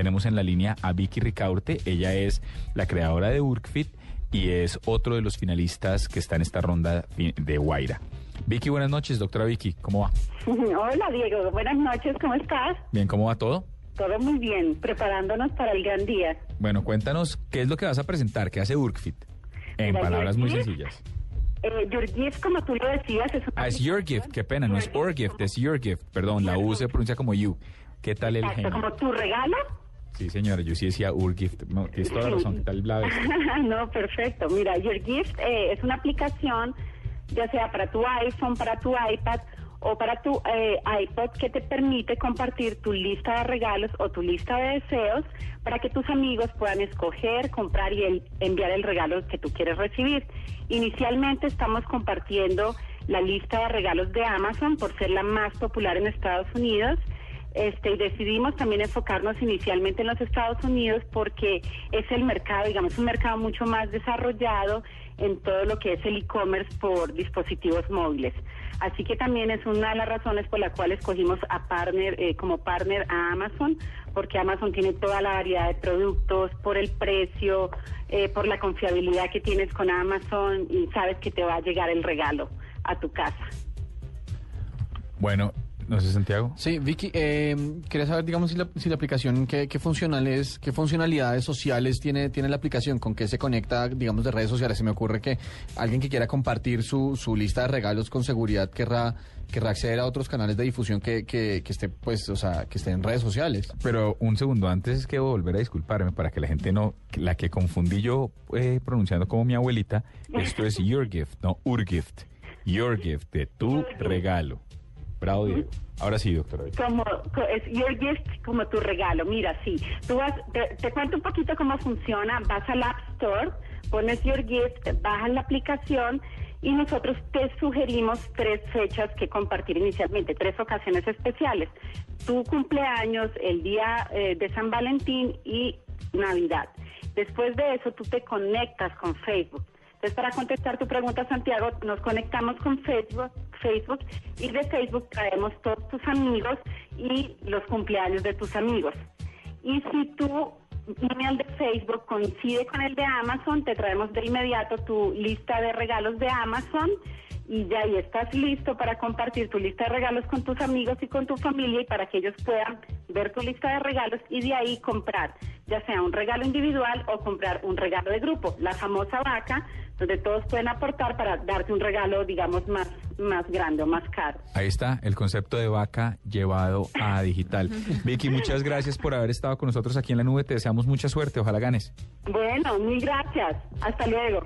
Tenemos en la línea a Vicky Ricaurte, ella es la creadora de Urkfit y es otro de los finalistas que está en esta ronda de Guaira. Vicky, buenas noches, doctora Vicky, ¿cómo va? Hola Diego, buenas noches, ¿cómo estás? Bien, ¿cómo va todo? Todo muy bien, preparándonos para el gran día. Bueno, cuéntanos, ¿qué es lo que vas a presentar? ¿Qué hace Urkfit? En palabras muy sencillas. Eh, your Gift, como tú lo decías, es Ah, es Your Gift, qué pena, no es Or Gift, es Your Gift. Perdón, la U se pronuncia como You. ¿Qué tal el Exacto, genio? como tu regalo. Sí, señora, yo sí decía Ur Gift. No, tienes toda la razón, ¿qué tal no, perfecto. Mira, Your Gift eh, es una aplicación, ya sea para tu iPhone, para tu iPad o para tu eh, iPod, que te permite compartir tu lista de regalos o tu lista de deseos para que tus amigos puedan escoger, comprar y enviar el regalo que tú quieres recibir. Inicialmente estamos compartiendo la lista de regalos de Amazon por ser la más popular en Estados Unidos. Este, y decidimos también enfocarnos inicialmente en los Estados Unidos porque es el mercado, digamos, un mercado mucho más desarrollado en todo lo que es el e-commerce por dispositivos móviles. Así que también es una de las razones por la cual escogimos a partner eh, como partner a Amazon, porque Amazon tiene toda la variedad de productos, por el precio, eh, por la confiabilidad que tienes con Amazon y sabes que te va a llegar el regalo a tu casa. Bueno, no sé, Santiago. Sí, Vicky, eh, quería saber, digamos, si la, si la aplicación, qué, qué funcionales, qué funcionalidades sociales tiene, tiene la aplicación, con qué se conecta, digamos, de redes sociales. Se me ocurre que alguien que quiera compartir su, su lista de regalos con seguridad querrá, querrá acceder a otros canales de difusión que, que, que esté, pues, o sea, que esté en redes sociales. Pero un segundo antes es que debo volver a disculparme para que la gente no, la que confundí yo eh, pronunciando como mi abuelita, esto es Your Gift, no Ur Gift. Your Gift, de tu regalo. Bravo, Diego. Ahora sí, doctora. Como your gift como tu regalo. Mira, sí. Tú vas, te, te cuento un poquito cómo funciona. Vas al App Store, pones your gift, bajas la aplicación y nosotros te sugerimos tres fechas que compartir inicialmente, tres ocasiones especiales. Tu cumpleaños, el día eh, de San Valentín y Navidad. Después de eso, tú te conectas con Facebook. Entonces, para contestar tu pregunta, Santiago, nos conectamos con Facebook, Facebook y de Facebook traemos todos tus amigos y los cumpleaños de tus amigos. Y si tu email de Facebook coincide con el de Amazon, te traemos de inmediato tu lista de regalos de Amazon y ya ahí estás listo para compartir tu lista de regalos con tus amigos y con tu familia y para que ellos puedan ver tu lista de regalos y de ahí comprar, ya sea un regalo individual o comprar un regalo de grupo, la famosa vaca, donde todos pueden aportar para darte un regalo, digamos, más, más grande o más caro. Ahí está el concepto de vaca llevado a digital. Vicky, muchas gracias por haber estado con nosotros aquí en la nube. Te deseamos mucha suerte. Ojalá ganes. Bueno, mil gracias. Hasta luego.